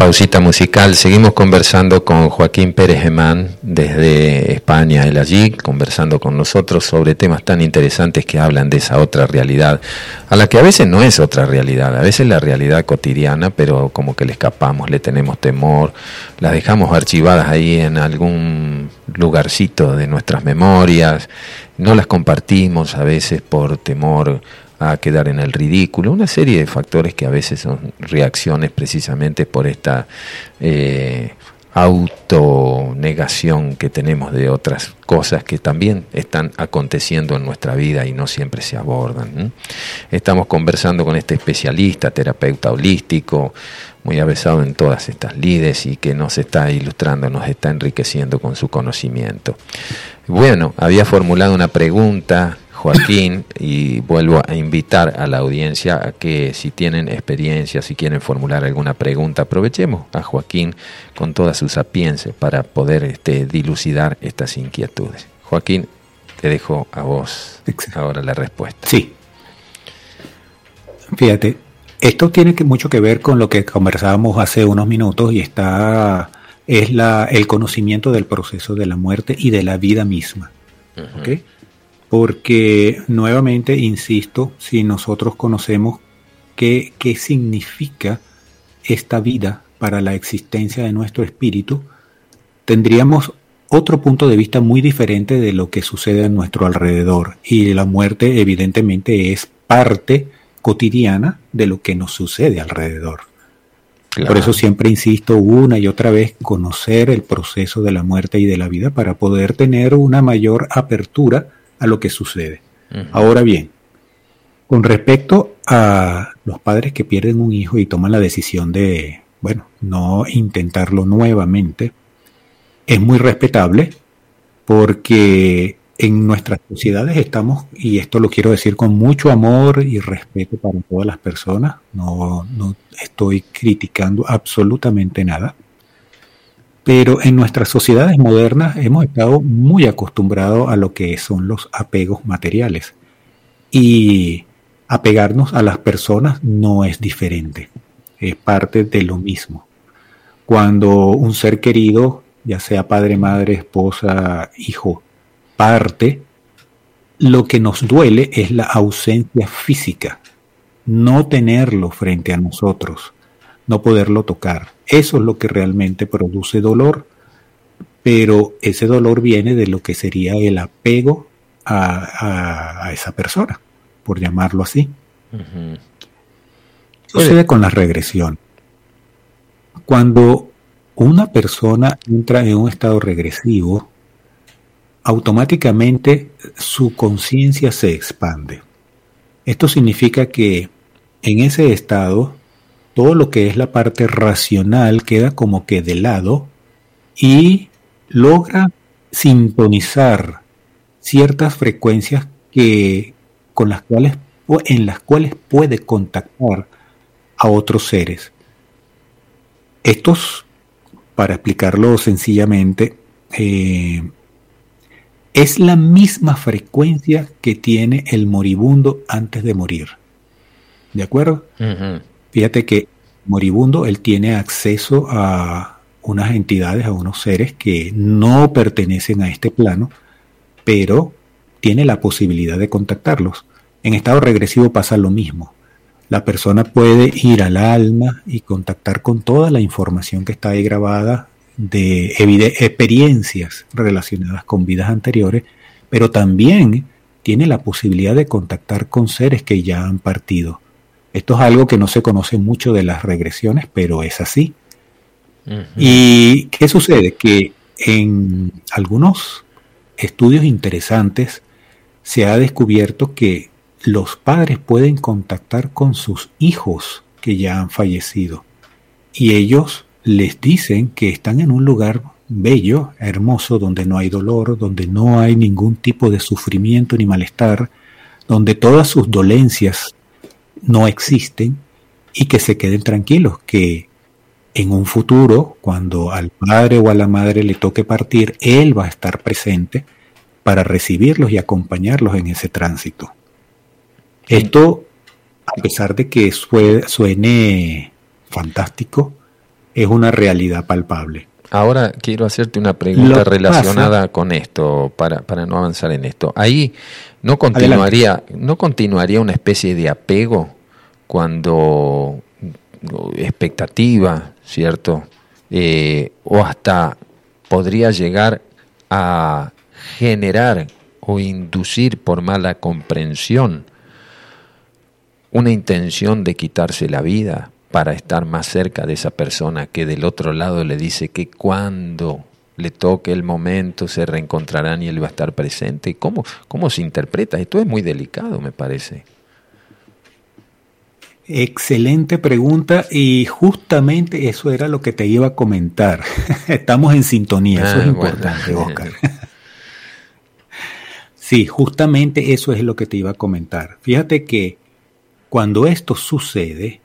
Pausita musical, seguimos conversando con Joaquín Pérez Gemán desde España, él allí, conversando con nosotros sobre temas tan interesantes que hablan de esa otra realidad, a la que a veces no es otra realidad, a veces la realidad cotidiana, pero como que le escapamos, le tenemos temor, las dejamos archivadas ahí en algún lugarcito de nuestras memorias, no las compartimos a veces por temor a quedar en el ridículo, una serie de factores que a veces son reacciones precisamente por esta eh, autonegación que tenemos de otras cosas que también están aconteciendo en nuestra vida y no siempre se abordan. Estamos conversando con este especialista, terapeuta holístico, muy avesado en todas estas lides y que nos está ilustrando, nos está enriqueciendo con su conocimiento. Bueno, había formulado una pregunta Joaquín, y vuelvo a invitar a la audiencia a que si tienen experiencia, si quieren formular alguna pregunta, aprovechemos a Joaquín con toda su sapiencia para poder este, dilucidar estas inquietudes. Joaquín, te dejo a vos ahora la respuesta. Sí. Fíjate, esto tiene que, mucho que ver con lo que conversábamos hace unos minutos y está es la, el conocimiento del proceso de la muerte y de la vida misma porque nuevamente, insisto, si nosotros conocemos qué, qué significa esta vida para la existencia de nuestro espíritu, tendríamos otro punto de vista muy diferente de lo que sucede a nuestro alrededor. Y la muerte evidentemente es parte cotidiana de lo que nos sucede alrededor. Por eso siempre insisto una y otra vez, conocer el proceso de la muerte y de la vida para poder tener una mayor apertura a lo que sucede. Ahora bien, con respecto a los padres que pierden un hijo y toman la decisión de, bueno, no intentarlo nuevamente, es muy respetable porque en nuestras sociedades estamos, y esto lo quiero decir con mucho amor y respeto para todas las personas, no, no estoy criticando absolutamente nada, pero en nuestras sociedades modernas hemos estado muy acostumbrados a lo que son los apegos materiales. Y apegarnos a las personas no es diferente, es parte de lo mismo. Cuando un ser querido, ya sea padre, madre, esposa, hijo, parte, lo que nos duele es la ausencia física, no tenerlo frente a nosotros no poderlo tocar. Eso es lo que realmente produce dolor, pero ese dolor viene de lo que sería el apego a, esa persona, por llamarlo así. Sucede con la regresión. Cuando una persona entra en un estado regresivo, automáticamente su conciencia se expande. Esto significa que en ese estado todo lo que es la parte racional queda como que de lado y logra sintonizar ciertas frecuencias que con las cuales en las cuales puede contactar a otros seres. Estos, para explicarlo sencillamente, eh, es la misma frecuencia que tiene el moribundo antes de morir. ¿De acuerdo? Fíjate que moribundo, él tiene acceso a unas entidades, a unos seres que no pertenecen a este plano, pero tiene la posibilidad de contactarlos. En estado regresivo pasa lo mismo. La persona puede ir al alma y contactar con toda la información que está ahí grabada de experiencias relacionadas con vidas anteriores, pero también tiene la posibilidad de contactar con seres que ya han partido. Esto es algo que no se conoce mucho de las regresiones, pero es así. ¿Y qué sucede? Que en algunos estudios interesantes se ha descubierto que los padres pueden contactar con sus hijos que ya han fallecido y ellos les dicen que están en un lugar bello, hermoso, donde no hay dolor, donde no hay ningún tipo de sufrimiento ni malestar, donde todas sus dolencias no existen y que se queden tranquilos, que en un futuro, cuando al padre o a la madre le toque partir, él va a estar presente para recibirlos y acompañarlos en ese tránsito. Esto, a pesar de que suene fantástico, es una realidad palpable. Ahora quiero hacerte una pregunta relacionada con esto, para, para no avanzar en esto. Ahí no continuaría, no continuaría una especie de apego cuando expectativa, ¿cierto? Eh, o hasta podría llegar a generar o inducir por mala comprensión una intención de quitarse la vida para estar más cerca de esa persona que del otro lado le dice que cuando le toque el momento se reencontrarán y él va a estar presente. ¿Cómo, cómo se interpreta? Esto es muy delicado, me parece. Excelente pregunta y justamente eso era lo que te iba a comentar. Estamos en sintonía, eso es ah, importante, Oscar. sí, justamente eso es lo que te iba a comentar. Fíjate que cuando esto sucede,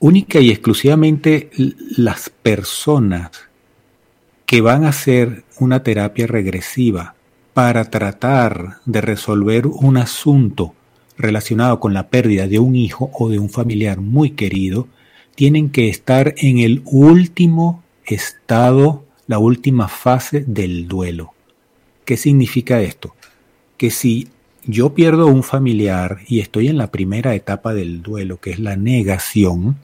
única y exclusivamente las personas que van a hacer una terapia regresiva para tratar de resolver un asunto relacionado con la pérdida de un hijo o de un familiar muy querido, tienen que estar en el último estado, la última fase del duelo. ¿Qué significa esto? Que si yo pierdo un familiar y estoy en la primera etapa del duelo, que es la negación,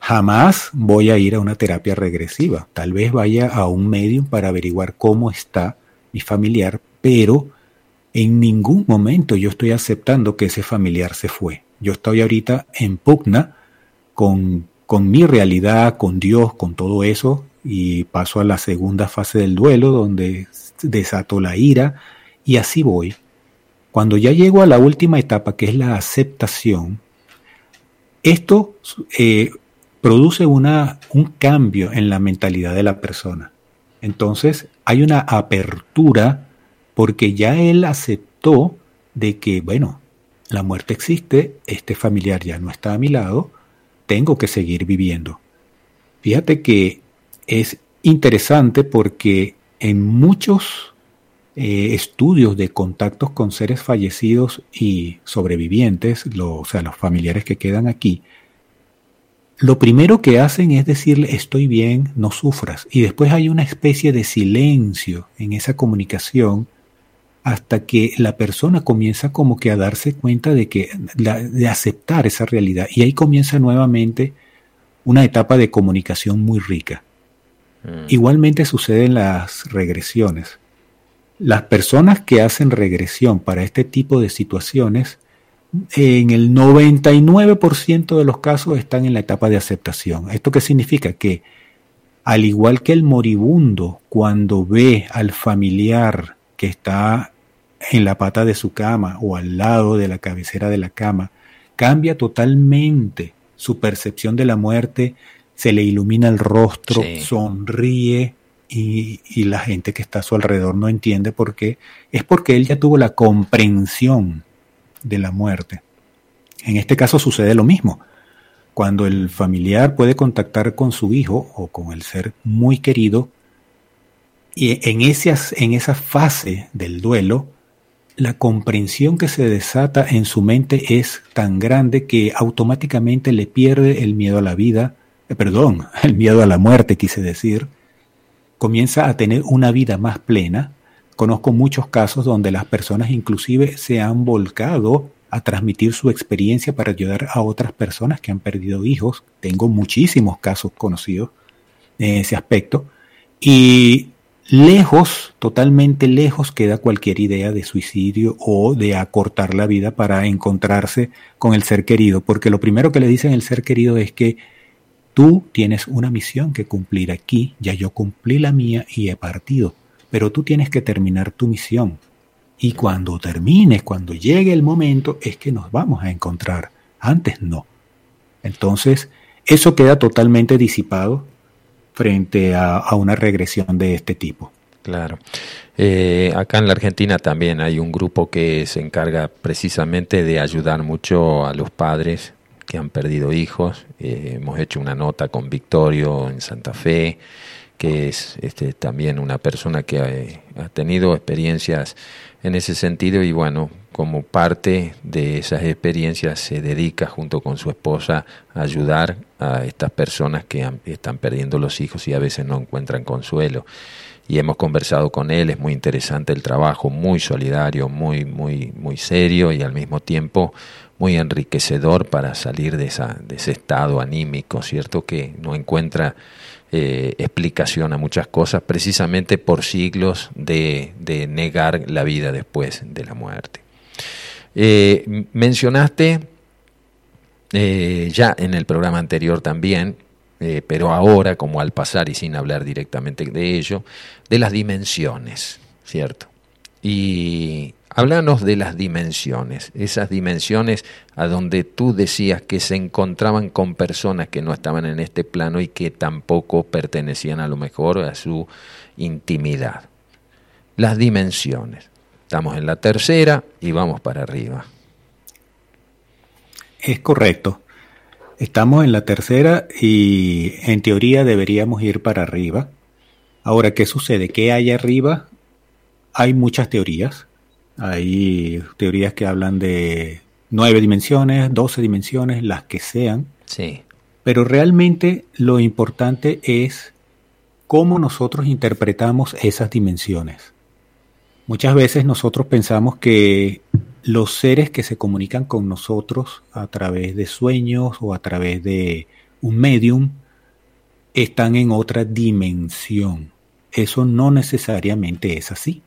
jamás voy a ir a una terapia regresiva. Tal vez vaya a un medium para averiguar cómo está mi familiar, pero en ningún momento yo estoy aceptando que ese familiar se fue. Yo estoy ahorita en pugna con, con mi realidad, con Dios, con todo eso, y paso a la segunda fase del duelo, donde desato la ira, y así voy. Cuando ya llego a la última etapa, que es la aceptación, esto eh, produce una, un cambio en la mentalidad de la persona. Entonces hay una apertura porque ya él aceptó de que, bueno, la muerte existe, este familiar ya no está a mi lado, tengo que seguir viviendo. Fíjate que es interesante porque en muchos eh, estudios de contactos con seres fallecidos y sobrevivientes, o sea, los familiares que quedan aquí, lo primero que hacen es decirle estoy bien, no sufras. Y después hay una especie de silencio en esa comunicación hasta que la persona comienza como que a darse cuenta de que de aceptar esa realidad y ahí comienza nuevamente una etapa de comunicación muy rica. Mm. Igualmente sucede en las regresiones. Las personas que hacen regresión para este tipo de situaciones, en el 99% de los casos están en la etapa de aceptación. ¿Esto qué significa? Que al igual que el moribundo, cuando ve al familiar que está en la pata de su cama o al lado de la cabecera de la cama, cambia totalmente su percepción de la muerte, se le ilumina el rostro, sonríe y, la gente que está a su alrededor no entiende por qué. Es porque él ya tuvo la comprensión de la muerte. En este caso sucede lo mismo. Cuando el familiar puede contactar con su hijo o con el ser muy querido, y en, en esa fase del duelo, la comprensión que se desata en su mente es tan grande que automáticamente le pierde el miedo a la vida, eh, perdón, el miedo a la muerte, quise decir, comienza a tener una vida más plena. Conozco muchos casos donde las personas inclusive se han volcado a transmitir su experiencia para ayudar a otras personas que han perdido hijos. Tengo muchísimos casos conocidos en ese aspecto. Y Lejos, totalmente lejos queda cualquier idea de suicidio o de acortar la vida para encontrarse con el ser querido, porque lo primero que le dicen el ser querido es que tú tienes una misión que cumplir aquí, ya yo cumplí la mía y he partido, pero tú tienes que terminar tu misión. Y cuando termines, cuando llegue el momento, es que nos vamos a encontrar. Antes no. Entonces, eso queda totalmente disipado frente a, una regresión de este tipo. Claro. Eh, acá en la Argentina también hay un grupo que se encarga precisamente de ayudar mucho a los padres que han perdido hijos. Eh, hemos hecho una nota con Victorio en Santa Fe, que es este, también una persona que ha, ha tenido experiencias en ese sentido y bueno, como parte de esas experiencias se dedica junto con su esposa a ayudar a estas personas que están perdiendo los hijos y a veces no encuentran consuelo. Y hemos conversado con él, es muy interesante el trabajo, muy solidario, muy, muy, muy serio y al mismo tiempo muy enriquecedor para salir de, ese estado anímico, ¿cierto? Que no encuentra eh, explicación a muchas cosas precisamente por siglos de, negar la vida después de la muerte. Eh, mencionaste eh, ya en el programa anterior también, pero ahora como al pasar y sin hablar directamente de ello, de las dimensiones, ¿cierto? Y háblanos de las dimensiones, esas dimensiones a donde tú decías que se encontraban con personas que no estaban en este plano y que tampoco pertenecían a lo mejor a su intimidad. Las dimensiones. Estamos en la tercera y vamos para arriba. Es correcto. Estamos en la tercera y en teoría deberíamos ir para arriba. Ahora, ¿qué sucede? ¿Qué hay arriba? Hay muchas teorías. Hay teorías que hablan de nueve dimensiones, doce dimensiones, las que sean. Sí. Pero realmente lo importante es cómo nosotros interpretamos esas dimensiones. Muchas veces nosotros pensamos que los seres que se comunican con nosotros a través de sueños o a través de un medium están en otra dimensión. Eso no necesariamente es así.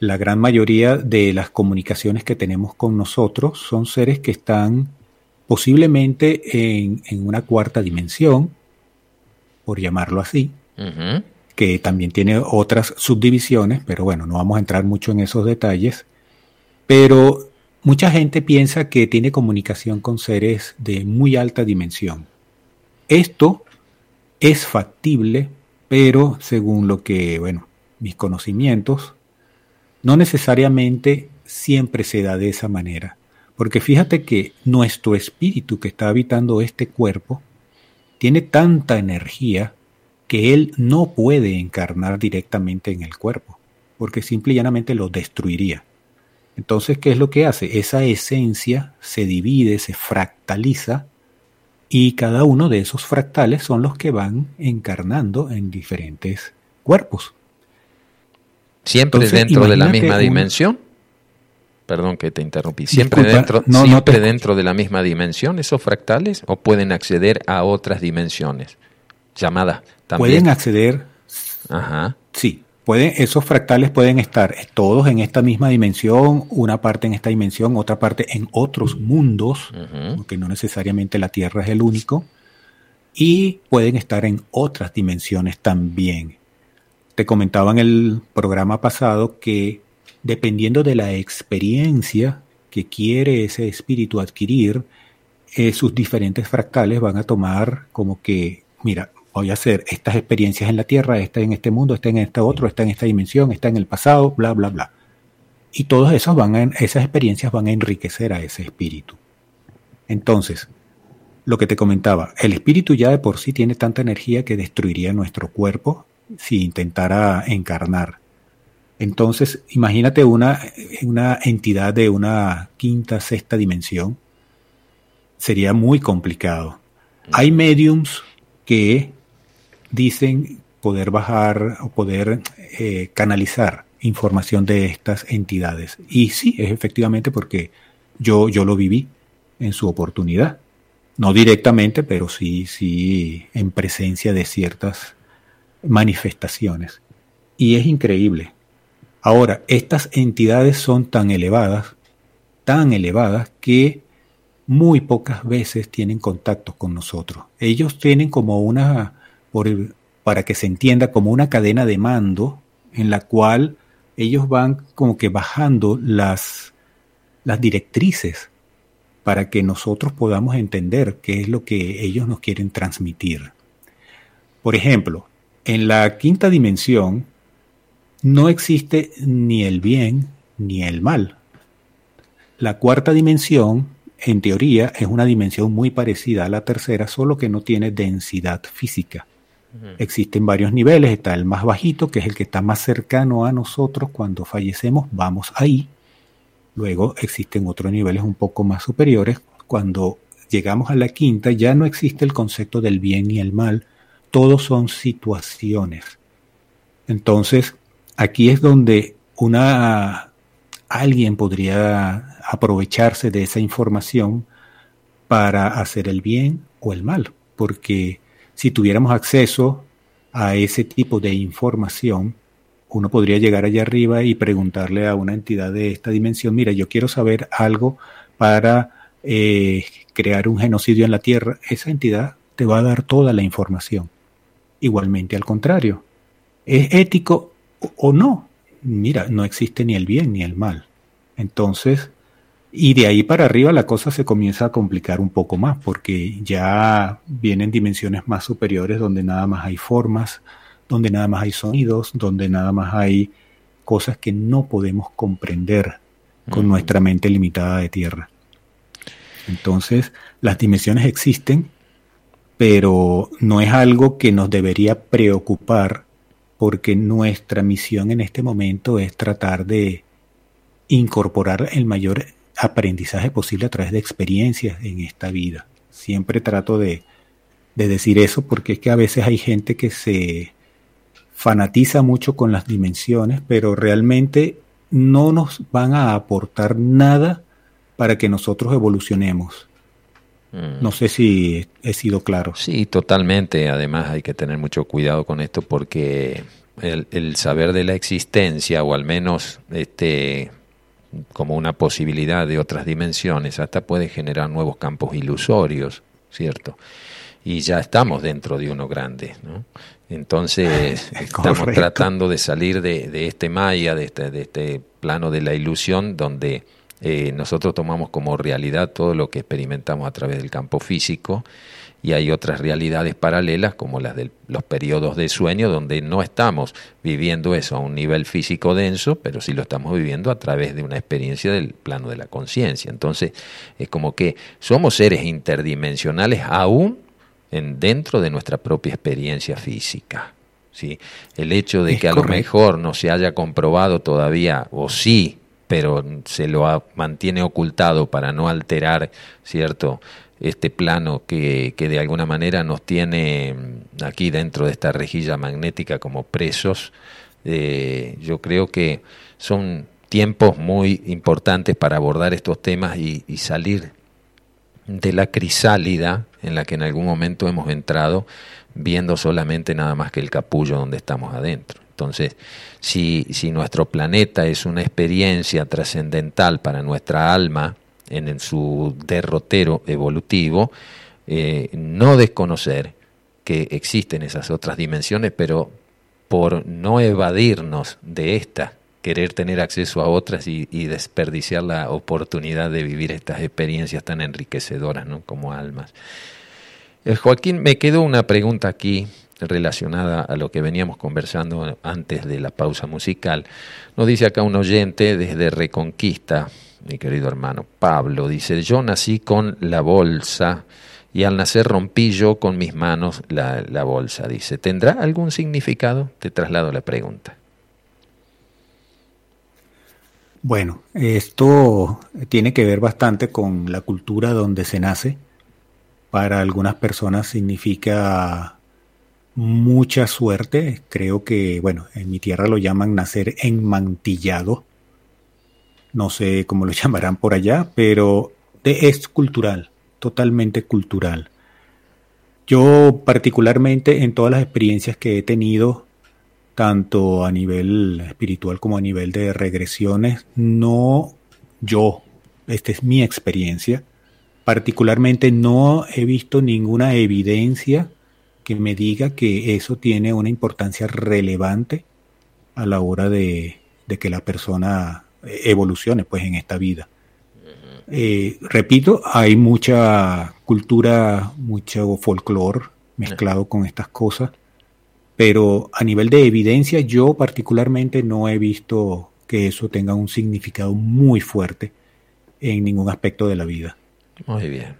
La gran mayoría de las comunicaciones que tenemos con nosotros son seres que están posiblemente en, una cuarta dimensión, por llamarlo así, que también tiene otras subdivisiones, pero bueno, no vamos a entrar mucho en esos detalles. Pero mucha gente piensa que tiene comunicación con seres de muy alta dimensión. Esto es factible, pero según lo que, bueno, mis conocimientos, no necesariamente siempre se da de esa manera. Porque fíjate que nuestro espíritu que está habitando este cuerpo tiene tanta energía que él no puede encarnar directamente en el cuerpo, porque simple y llanamente lo destruiría. Entonces, ¿qué es lo que hace? Esa esencia se divide, se fractaliza, y cada uno de esos fractales son los que van encarnando en diferentes cuerpos. ¿Siempre dentro de la misma dimensión? Perdón que te interrumpí. ¿Siempre, dentro, siempre dentro de la misma dimensión esos fractales o pueden acceder a otras dimensiones? Llamadas Pueden acceder. Ajá. Sí, pueden, esos fractales pueden estar todos en esta misma dimensión, una parte en esta dimensión, otra parte en otros mundos, porque no necesariamente la Tierra es el único, y pueden estar en otras dimensiones también. Te comentaba en el programa pasado que dependiendo de la experiencia que quiere ese espíritu adquirir, eh, sus diferentes fractales van a tomar como que, mira, voy a hacer estas experiencias en la Tierra, esta en este mundo, esta en este otro, esta en esta dimensión, esta en el pasado, bla, bla, bla. Y todas esas, experiencias van a enriquecer a ese espíritu. Entonces, lo que te comentaba, el espíritu ya de por sí tiene tanta energía que destruiría nuestro cuerpo si intentara encarnar. Entonces, imagínate una, una entidad de una quinta, sexta dimensión. Sería muy complicado. Hay mediums que dicen poder bajar o poder eh, canalizar información de estas entidades. Y sí, es efectivamente porque yo, yo lo viví en su oportunidad. No directamente, pero sí, sí en presencia de ciertas manifestaciones. Y es increíble. Ahora, estas entidades son tan elevadas, tan elevadas, que muy pocas veces tienen contacto con nosotros. Ellos tienen como una para que se entienda como una cadena de mando en la cual ellos van como que bajando las, las directrices para que nosotros podamos entender qué es lo que ellos nos quieren transmitir. Por ejemplo, en la quinta dimensión no existe ni el bien ni el mal. La cuarta dimensión, en teoría, es una dimensión muy parecida a la tercera, solo que no tiene densidad física. Existen varios niveles, está el más bajito, que es el que está más cercano a nosotros cuando fallecemos, vamos ahí. Luego existen otros niveles un poco más superiores. Cuando llegamos a la quinta ya no existe el concepto del bien ni el mal, todos son situaciones. Entonces, aquí es donde una alguien podría aprovecharse de esa información para hacer el bien o el mal, porque si tuviéramos acceso a ese tipo de información, uno podría llegar allá arriba y preguntarle a una entidad de esta dimensión, mira, yo quiero saber algo para eh, crear un genocidio en la Tierra. Esa entidad te va a dar toda la información. Igualmente al contrario. ¿Es ético o no? Mira, no existe ni el bien ni el mal. Entonces, y de ahí para arriba la cosa se comienza a complicar un poco más, porque ya vienen dimensiones más superiores donde nada más hay formas, donde nada más hay sonidos, donde nada más hay cosas que no podemos comprender con nuestra mente limitada de tierra. Entonces, las dimensiones existen, pero no es algo que nos debería preocupar porque nuestra misión en este momento es tratar de incorporar el mayor aprendizaje posible a través de experiencias en esta vida. Siempre trato de, de decir eso porque es que a veces hay gente que se fanatiza mucho con las dimensiones, pero realmente no nos van a aportar nada para que nosotros evolucionemos. Mm. No sé si he sido claro. Sí, totalmente. Además hay que tener mucho cuidado con esto porque el, el saber de la existencia o al menos este como una posibilidad de otras dimensiones hasta puede generar nuevos campos ilusorios, ¿cierto? Y ya estamos dentro de uno grande, ¿no? Entonces estamos tratando de salir de, este maya, de este, de este, plano de la ilusión, donde eh, nosotros tomamos como realidad todo lo que experimentamos a través del campo físico y hay otras realidades paralelas como las de los periodos de sueño donde no estamos viviendo eso a un nivel físico denso, pero sí lo estamos viviendo a través de una experiencia del plano de la conciencia. Entonces es como que somos seres interdimensionales aún en, dentro de nuestra propia experiencia física. ¿sí? El hecho de que a lo mejor no se haya comprobado todavía, o sí, pero se lo mantiene ocultado para no alterar, ¿cierto? Este plano que, que de alguna manera nos tiene mm, aquí dentro de esta rejilla magnética como presos, eh, yo creo que son tiempos muy importantes para abordar estos temas y, y salir de la crisálida en la que en algún momento hemos entrado viendo solamente nada más que el capullo donde estamos adentro. Entonces, si, si nuestro planeta es una experiencia trascendental para nuestra alma en, su derrotero evolutivo, eh, no desconocer que existen esas otras dimensiones, pero por no evadirnos de esta querer tener acceso a otras y, desperdiciar la oportunidad de vivir estas experiencias tan enriquecedoras ¿no? como almas. Eh, Joaquín, me quedó una pregunta aquí relacionada a lo que veníamos conversando antes de la pausa musical. Nos dice acá un oyente desde Reconquista, mi querido hermano Pablo, dice, yo nací con la bolsa y al nacer rompí yo con mis manos la, bolsa, dice, ¿tendrá algún significado? Te traslado la pregunta. Bueno, esto tiene que ver bastante con la cultura donde se nace. Para algunas personas significa mucha suerte. Creo que, bueno, en mi tierra lo llaman nacer enmantillado. No sé cómo lo llamarán por allá, pero es cultural, totalmente cultural. Yo particularmente en todas las experiencias que he tenido tanto a nivel espiritual como a nivel de regresiones, no yo, esta es mi experiencia, particularmente no he visto ninguna evidencia que me diga que eso tiene una importancia relevante a la hora de, que la persona evolucione pues en esta vida. Eh, repito, hay mucha cultura, mucho folclore mezclado con estas cosas pero a nivel de evidencia yo particularmente no he visto que eso tenga un significado muy fuerte en ningún aspecto de la vida. Muy bien.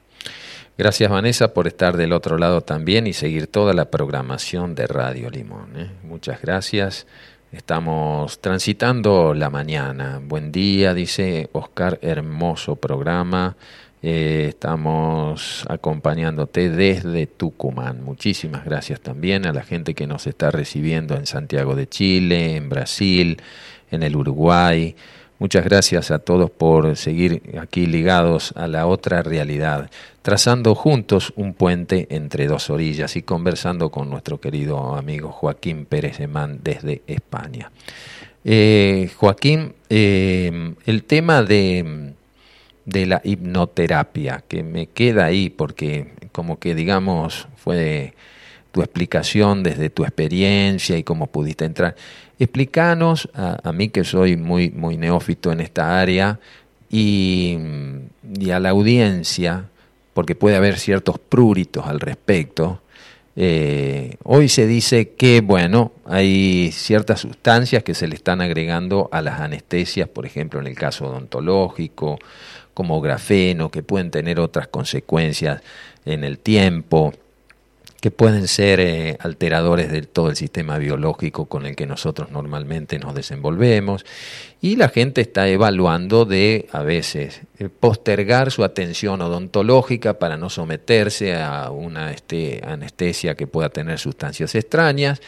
Gracias Vanessa por estar del otro lado también y seguir toda la programación de Radio Limón. ¿eh? Muchas gracias. Estamos transitando la mañana. Buen día, dice Oscar, hermoso programa. Eh, estamos acompañándote desde Tucumán. Muchísimas gracias también a la gente que nos está recibiendo en Santiago de Chile, en Brasil, en el Uruguay. Muchas gracias a todos por seguir aquí ligados a la otra realidad, trazando juntos un puente entre dos orillas y conversando con nuestro querido amigo Joaquín Pérez Man desde España. Eh, Joaquín, eh, el tema de, de la hipnoterapia, que me queda ahí porque como que digamos fue tu explicación desde tu experiencia y cómo pudiste entrar. Explícanos, a, mí que soy muy, muy neófito en esta área, y, a la audiencia, porque puede haber ciertos pruritos al respecto, eh, hoy se dice que, bueno, hay ciertas sustancias que se le están agregando a las anestesias, por ejemplo, en el caso odontológico, como grafeno, que pueden tener otras consecuencias en el tiempo que pueden ser eh, alteradores de todo el sistema biológico con el que nosotros normalmente nos desenvolvemos. Y la gente está evaluando de a veces eh, postergar su atención odontológica para no someterse a una este, anestesia que pueda tener sustancias extrañas.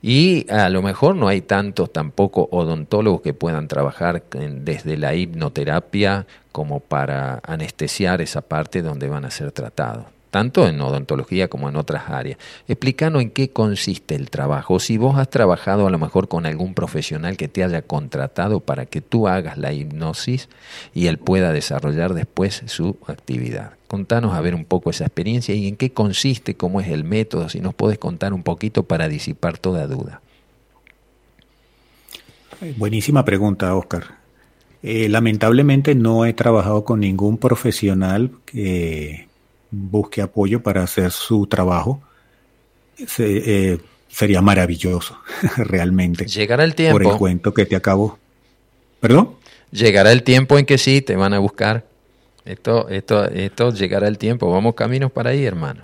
Y a lo mejor no hay tantos tampoco odontólogos que puedan trabajar desde la hipnoterapia como para anestesiar esa parte donde van a ser tratados tanto en odontología como en otras áreas. Explícanos en qué consiste el trabajo, si vos has trabajado a lo mejor con algún profesional que te haya contratado para que tú hagas la hipnosis y él pueda desarrollar después su actividad. Contanos a ver un poco esa experiencia y en qué consiste, cómo es el método, si nos puedes contar un poquito para disipar toda duda. Buenísima pregunta, Oscar. Eh, lamentablemente no he trabajado con ningún profesional que busque apoyo para hacer su trabajo, eh, sería maravilloso, realmente. Llegará el tiempo. Por el cuento que te acabo. ¿Perdón? Llegará el tiempo en que sí, te van a buscar. Esto, esto, esto llegará el tiempo. Vamos caminos para ahí, hermano.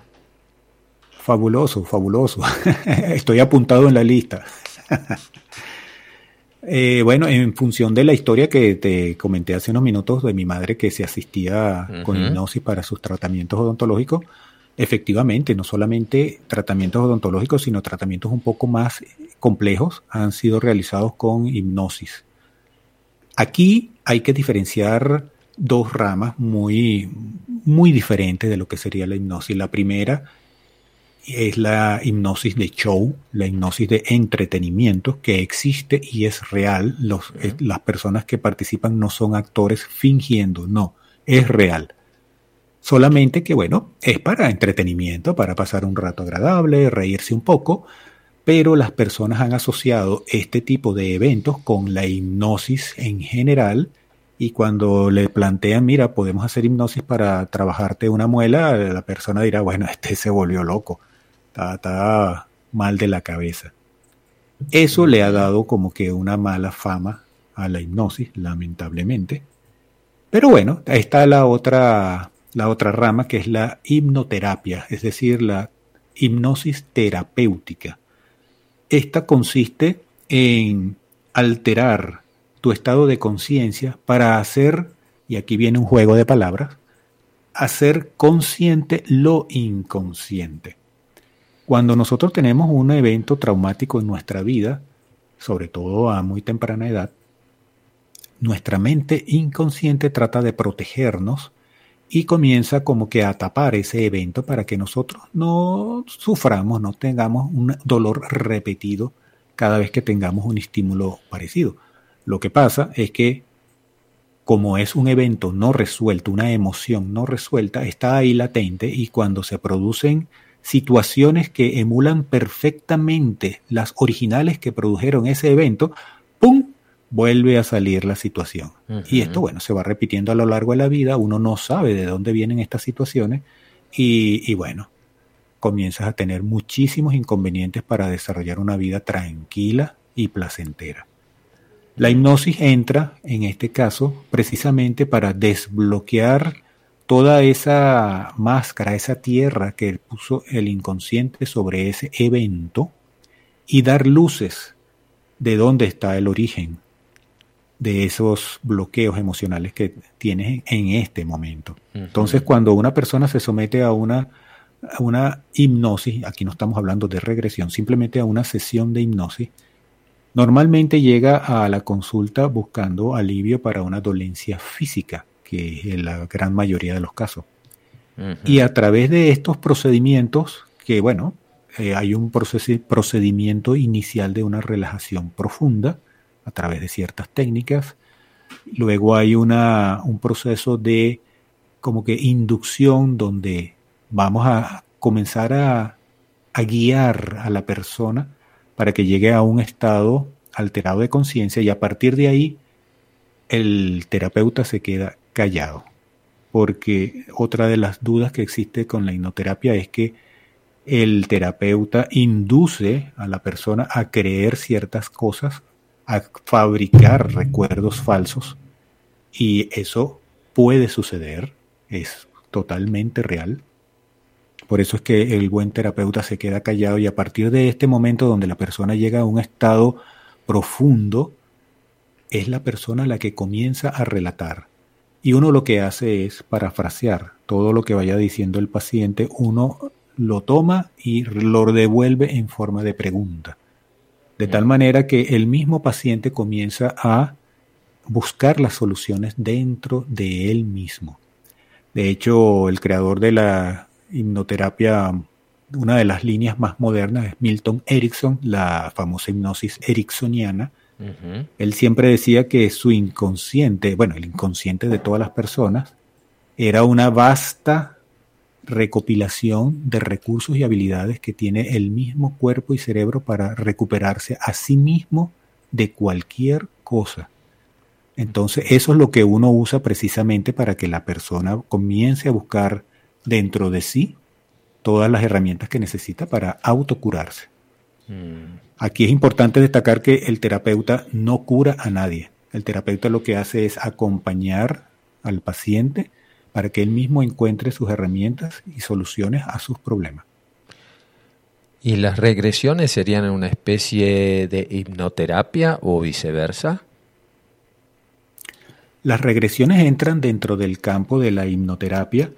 Fabuloso, fabuloso. Estoy apuntado en la lista. Eh, bueno, en función de la historia que te comenté hace unos minutos de mi madre que se asistía con hipnosis para sus tratamientos odontológicos, efectivamente, no solamente tratamientos odontológicos, sino tratamientos un poco más complejos han sido realizados con hipnosis. Aquí hay que diferenciar dos ramas muy, muy diferentes de lo que sería la hipnosis. La primera es la hipnosis de show, la hipnosis de entretenimiento que existe y es real. Los, las personas que participan no son actores fingiendo, no, es real. Solamente que, bueno, es para entretenimiento, para pasar un rato agradable, reírse un poco, pero las personas han asociado este tipo de eventos con la hipnosis en general y cuando le plantean, mira, podemos hacer hipnosis para trabajarte una muela, la persona dirá, bueno, este se volvió loco está, mal de la cabeza. Eso le ha dado como que una mala fama a la hipnosis, lamentablemente. Pero bueno, ahí está la otra, la otra rama que es la hipnoterapia, es decir, la hipnosis terapéutica. Esta consiste en alterar tu estado de conciencia para hacer, y aquí viene un juego de palabras, hacer consciente lo inconsciente. Cuando nosotros tenemos un evento traumático en nuestra vida, sobre todo a muy temprana edad, nuestra mente inconsciente trata de protegernos y comienza como que a tapar ese evento para que nosotros no suframos, no tengamos un dolor repetido cada vez que tengamos un estímulo parecido. Lo que pasa es que como es un evento no resuelto, una emoción no resuelta, está ahí latente y cuando se producen situaciones que emulan perfectamente las originales que produjeron ese evento, ¡pum! vuelve a salir la situación. Y esto, bueno, se va repitiendo a lo largo de la vida, uno no sabe de dónde vienen estas situaciones y, y bueno, comienzas a tener muchísimos inconvenientes para desarrollar una vida tranquila y placentera. La hipnosis entra, en este caso, precisamente para desbloquear toda esa máscara, esa tierra que puso el inconsciente sobre ese evento y dar luces, de dónde está el origen de esos bloqueos emocionales que tienes en este momento. Entonces, cuando una persona se somete a una, a una hipnosis, aquí no estamos hablando de regresión, simplemente a una sesión de hipnosis, normalmente llega a la consulta buscando alivio para una dolencia física, que es la gran mayoría de los casos. Y a través de estos procedimientos, que bueno, eh, hay un procedimiento inicial de una relajación profunda a través de ciertas técnicas. Luego hay una, un proceso de como que inducción donde vamos a comenzar a, a guiar a la persona para que llegue a un estado alterado de conciencia y a partir de ahí el terapeuta se queda callado. Porque otra de las dudas que existe con la hipnoterapia es que el terapeuta induce a la persona a creer ciertas cosas, a fabricar recuerdos falsos y eso puede suceder, es totalmente real. Por eso es que el buen terapeuta se queda callado y a partir de este momento donde la persona llega a un estado profundo, es la persona la que comienza a relatar. Y uno lo que hace es parafrasear todo lo que vaya diciendo el paciente, uno lo toma y lo devuelve en forma de pregunta. De tal manera que el mismo paciente comienza a buscar las soluciones dentro de él mismo. De hecho, el creador de la hipnoterapia, una de las líneas más modernas es Milton Erickson, la famosa hipnosis ericksoniana. Él siempre decía que su inconsciente, bueno, el inconsciente de todas las personas, era una vasta recopilación de recursos y habilidades que tiene el mismo cuerpo y cerebro para recuperarse a sí mismo de cualquier cosa. Entonces, eso es lo que uno usa precisamente para que la persona comience a buscar dentro de sí todas las herramientas que necesita para autocurarse. Mm. Aquí es importante destacar que el terapeuta no cura a nadie. El terapeuta lo que hace es acompañar al paciente para que él mismo encuentre sus herramientas y soluciones a sus problemas. ¿Y las regresiones serían una especie de hipnoterapia o viceversa? Las regresiones entran dentro del campo de la hipnoterapia,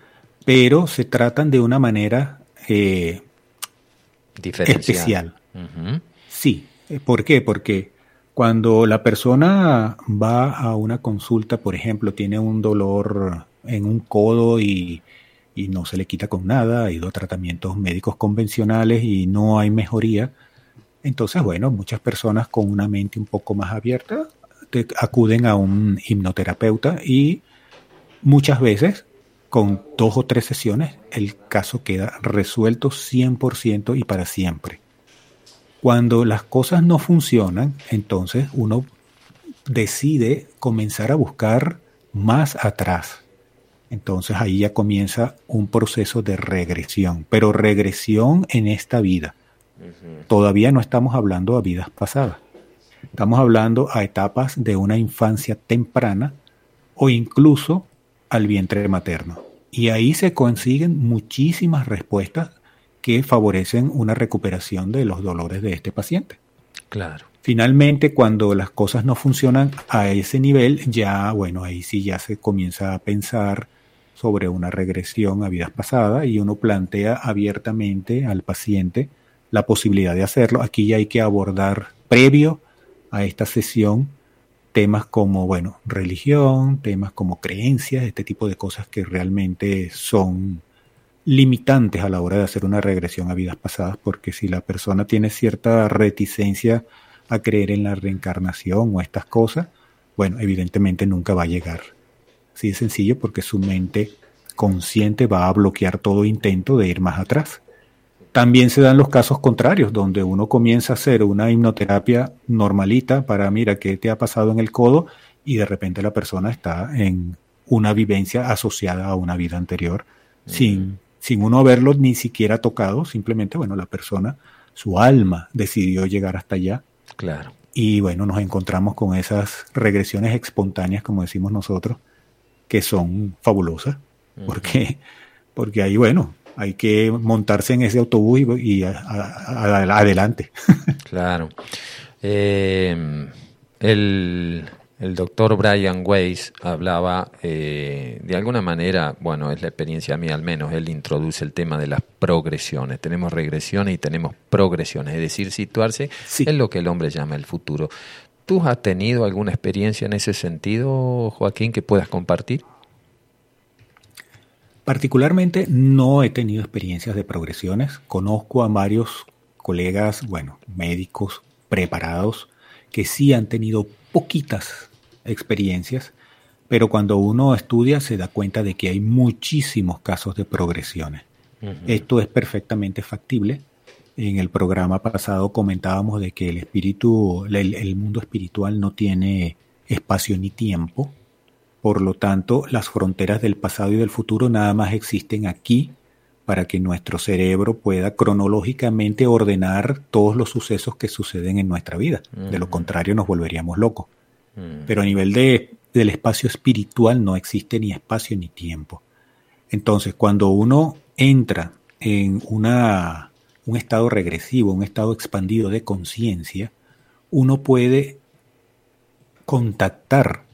pero se tratan de una manera eh, especial. Sí, ¿por qué? Porque cuando la persona va a una consulta, por ejemplo, tiene un dolor en un codo y, no se le quita con nada, ha ido a tratamientos médicos convencionales y no hay mejoría. Entonces, bueno, muchas personas con una mente un poco más abierta acuden a un hipnoterapeuta y muchas veces con dos o tres sesiones el caso queda resuelto 100% y para siempre. Cuando las cosas no funcionan, entonces uno decide comenzar a buscar más atrás. Entonces ahí ya comienza un proceso de regresión, pero regresión en esta vida. Todavía no estamos hablando a vidas pasadas. Estamos hablando a etapas de una infancia temprana o incluso al vientre materno. Y ahí se consiguen muchísimas respuestas que favorecen una recuperación de los dolores de este paciente. Claro. Finalmente, cuando las cosas no funcionan a ese nivel, ya, bueno, ahí sí ya se comienza a pensar sobre una regresión a vidas pasadas y uno plantea abiertamente al paciente la posibilidad de hacerlo. Aquí ya hay que abordar previo a esta sesión temas como, bueno, religión, temas como creencias, este tipo de cosas que realmente son limitantes a la hora de hacer una regresión a vidas pasadas, porque si la persona tiene cierta reticencia a creer en la reencarnación o estas cosas, bueno, evidentemente nunca va a llegar. Así de sencillo porque su mente consciente va a bloquear todo intento de ir más atrás. También se dan los casos contrarios, donde uno comienza a hacer una hipnoterapia normalita para, mira, qué te ha pasado en el codo, y de repente la persona está en una vivencia asociada a una vida anterior, sin sin uno haberlo ni siquiera tocado, simplemente, bueno, la persona, su alma decidió llegar hasta allá. Claro. Y bueno, nos encontramos con esas regresiones espontáneas, como decimos nosotros, que son fabulosas, porque, porque ahí, bueno, hay que montarse en ese autobús y, adelante. Claro. Eh, el, doctor Brian Weiss hablaba eh, de alguna manera, bueno, es la experiencia mía al menos, él introduce el tema de las progresiones. Tenemos regresiones y tenemos progresiones, es decir, situarse en lo que el hombre llama el futuro. ¿Tú has tenido alguna experiencia en ese sentido, Joaquín, que puedas compartir? Particularmente no he tenido experiencias de progresiones. Conozco a varios colegas, bueno, médicos preparados que sí han tenido poquitas experiencias, pero cuando uno estudia se da cuenta de que hay muchísimos casos de progresiones. Esto es perfectamente factible. En el programa pasado comentábamos de que el espíritu, el mundo espiritual no tiene espacio ni tiempo por lo tanto, las fronteras del pasado y del futuro nada más existen aquí para que nuestro cerebro pueda cronológicamente ordenar todos los sucesos que suceden en nuestra vida. De lo contrario, nos volveríamos locos. Pero a nivel de, del espacio espiritual no existe ni espacio ni tiempo. Entonces, cuando uno entra en una, un estado regresivo, un estado expandido de conciencia, uno puede contactar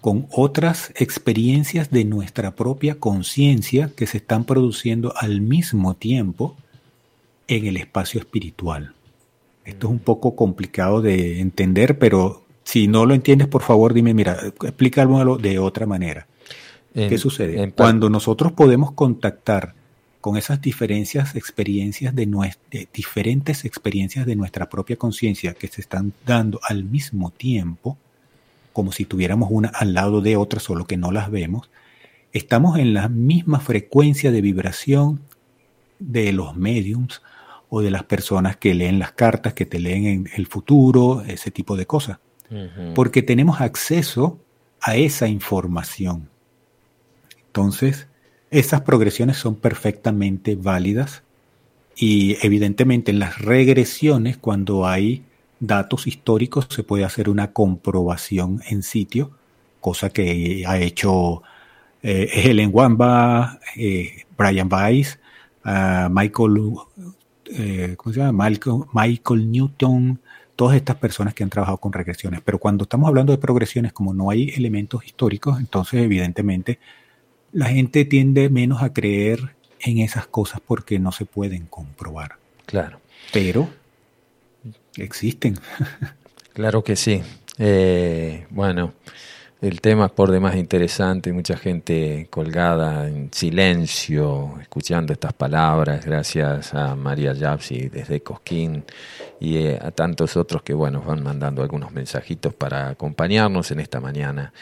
con otras experiencias de nuestra propia conciencia que se están produciendo al mismo tiempo en el espacio espiritual. Esto es un poco complicado de entender, pero si no lo entiendes, por favor dime, mira, explícalo de otra manera. ¿Qué sucede? Cuando nosotros podemos contactar con esas diferencias, experiencias de, de diferentes experiencias de nuestra propia conciencia que se están dando al mismo tiempo, como si tuviéramos una al lado de otra, solo que no las vemos, estamos en la misma frecuencia de vibración de los mediums o de las personas que leen las cartas, que te leen en el futuro, ese tipo de cosas. Porque tenemos acceso a esa información. Entonces, esas progresiones son perfectamente válidas y evidentemente en las regresiones, cuando hay datos históricos se puede hacer una comprobación en sitio, cosa que ha hecho eh, Helen Wamba, eh, Brian Weiss, ah, Michael, eh, ¿cómo se llama? Michael, Newton, todas estas personas que han trabajado con regresiones. Pero cuando estamos hablando de progresiones, como no hay elementos históricos, entonces evidentemente la gente tiende menos a creer en esas cosas porque no se pueden comprobar. Claro. Pero Existen. claro que sí. Eh, bueno, el tema es por demás interesante, mucha gente colgada en silencio, escuchando estas palabras, gracias a María Yapsi desde Cosquín y eh, a tantos otros que bueno, van mandando algunos mensajitos para acompañarnos en esta mañana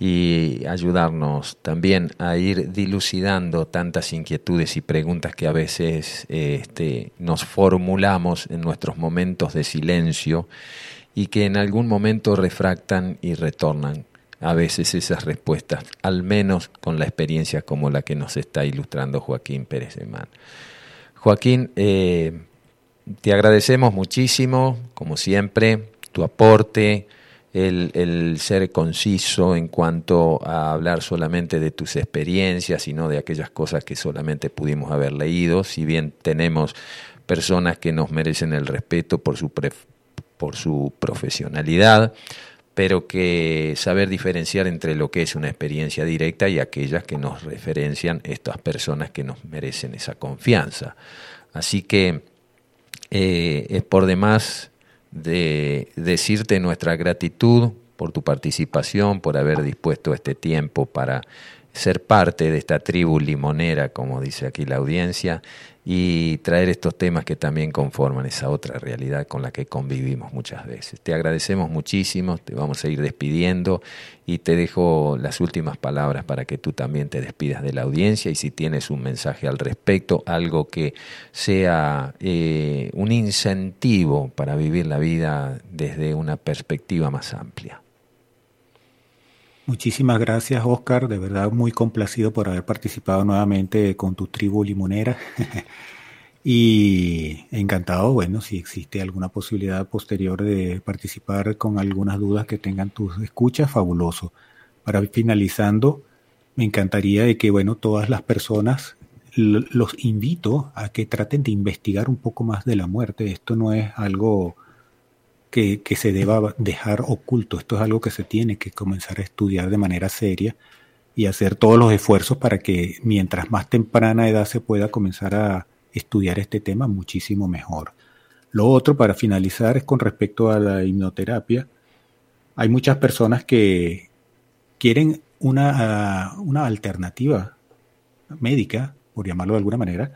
y ayudarnos también a ir dilucidando tantas inquietudes y preguntas que a veces este, nos formulamos en nuestros momentos de silencio y que en algún momento refractan y retornan a veces esas respuestas, al menos con la experiencia como la que nos está ilustrando Joaquín Pérez de Man. Joaquín, eh, te agradecemos muchísimo, como siempre, tu aporte, el, ser conciso en cuanto a hablar solamente de tus experiencias y no de aquellas cosas que solamente pudimos haber leído, si bien tenemos personas que nos merecen el respeto por su, por su profesionalidad, pero que saber diferenciar entre lo que es una experiencia directa y aquellas que nos referencian estas personas que nos merecen esa confianza. Así que eh, es por demás de decirte nuestra gratitud por tu participación, por haber dispuesto este tiempo para ser parte de esta tribu limonera, como dice aquí la audiencia, y traer estos temas que también conforman esa otra realidad con la que convivimos muchas veces. Te agradecemos muchísimo, te vamos a ir despidiendo y te dejo las últimas palabras para que tú también te despidas de la audiencia y si tienes un mensaje al respecto, algo que sea eh, un incentivo para vivir la vida desde una perspectiva más amplia. Muchísimas gracias, Oscar. De verdad, muy complacido por haber participado nuevamente con tu tribu limonera. y encantado, bueno, si existe alguna posibilidad posterior de participar con algunas dudas que tengan tus escuchas, fabuloso. Para finalizando, me encantaría de que, bueno, todas las personas los invito a que traten de investigar un poco más de la muerte. Esto no es algo que, se deba dejar oculto. Esto es algo que se tiene que comenzar a estudiar de manera seria y hacer todos los esfuerzos para que mientras más temprana edad se pueda comenzar a estudiar este tema, muchísimo mejor. Lo otro, para finalizar, es con respecto a la hipnoterapia. Hay muchas personas que quieren una, una alternativa médica, por llamarlo de alguna manera,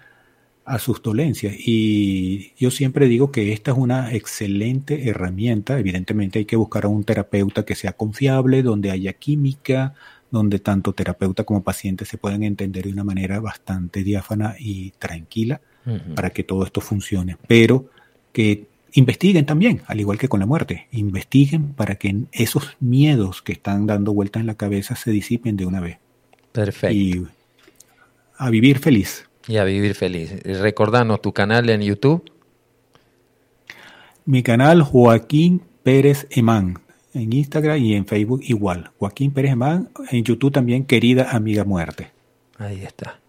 a sus dolencias. Y yo siempre digo que esta es una excelente herramienta. Evidentemente hay que buscar a un terapeuta que sea confiable, donde haya química, donde tanto terapeuta como paciente se puedan entender de una manera bastante diáfana y tranquila para que todo esto funcione. Pero que investiguen también, al igual que con la muerte, investiguen para que esos miedos que están dando vueltas en la cabeza se disipen de una vez. Perfecto. Y a vivir feliz. Y a vivir feliz. Recordanos tu canal en YouTube. Mi canal Joaquín Pérez Emán. En Instagram y en Facebook igual. Joaquín Pérez Emán. En YouTube también, querida amiga muerte. Ahí está.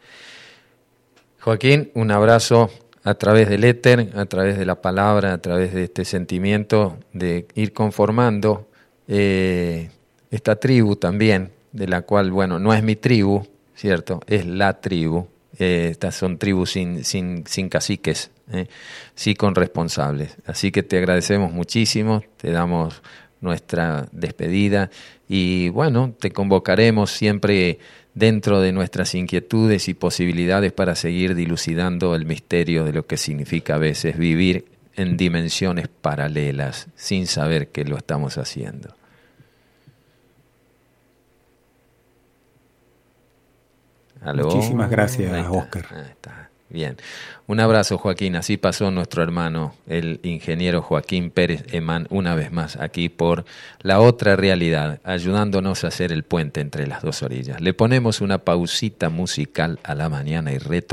Joaquín, un abrazo a través del éter, a través de la palabra, a través de este sentimiento de ir conformando eh, esta tribu también, de la cual, bueno, no es mi tribu, ¿cierto? Es la tribu. Eh, estas son tribus sin, sin, sin caciques, ¿eh? sí con responsables. Así que te agradecemos muchísimo, te damos nuestra despedida y bueno, te convocaremos siempre dentro de nuestras inquietudes y posibilidades para seguir dilucidando el misterio de lo que significa a veces vivir en dimensiones paralelas sin saber que lo estamos haciendo. Muchísimas gracias, Oscar. Bien. Un abrazo, Joaquín. Así pasó nuestro hermano, el ingeniero Joaquín Pérez Emán, una vez más aquí por la otra realidad, ayudándonos a hacer el puente entre las dos orillas. Le ponemos una pausita musical a la mañana y reto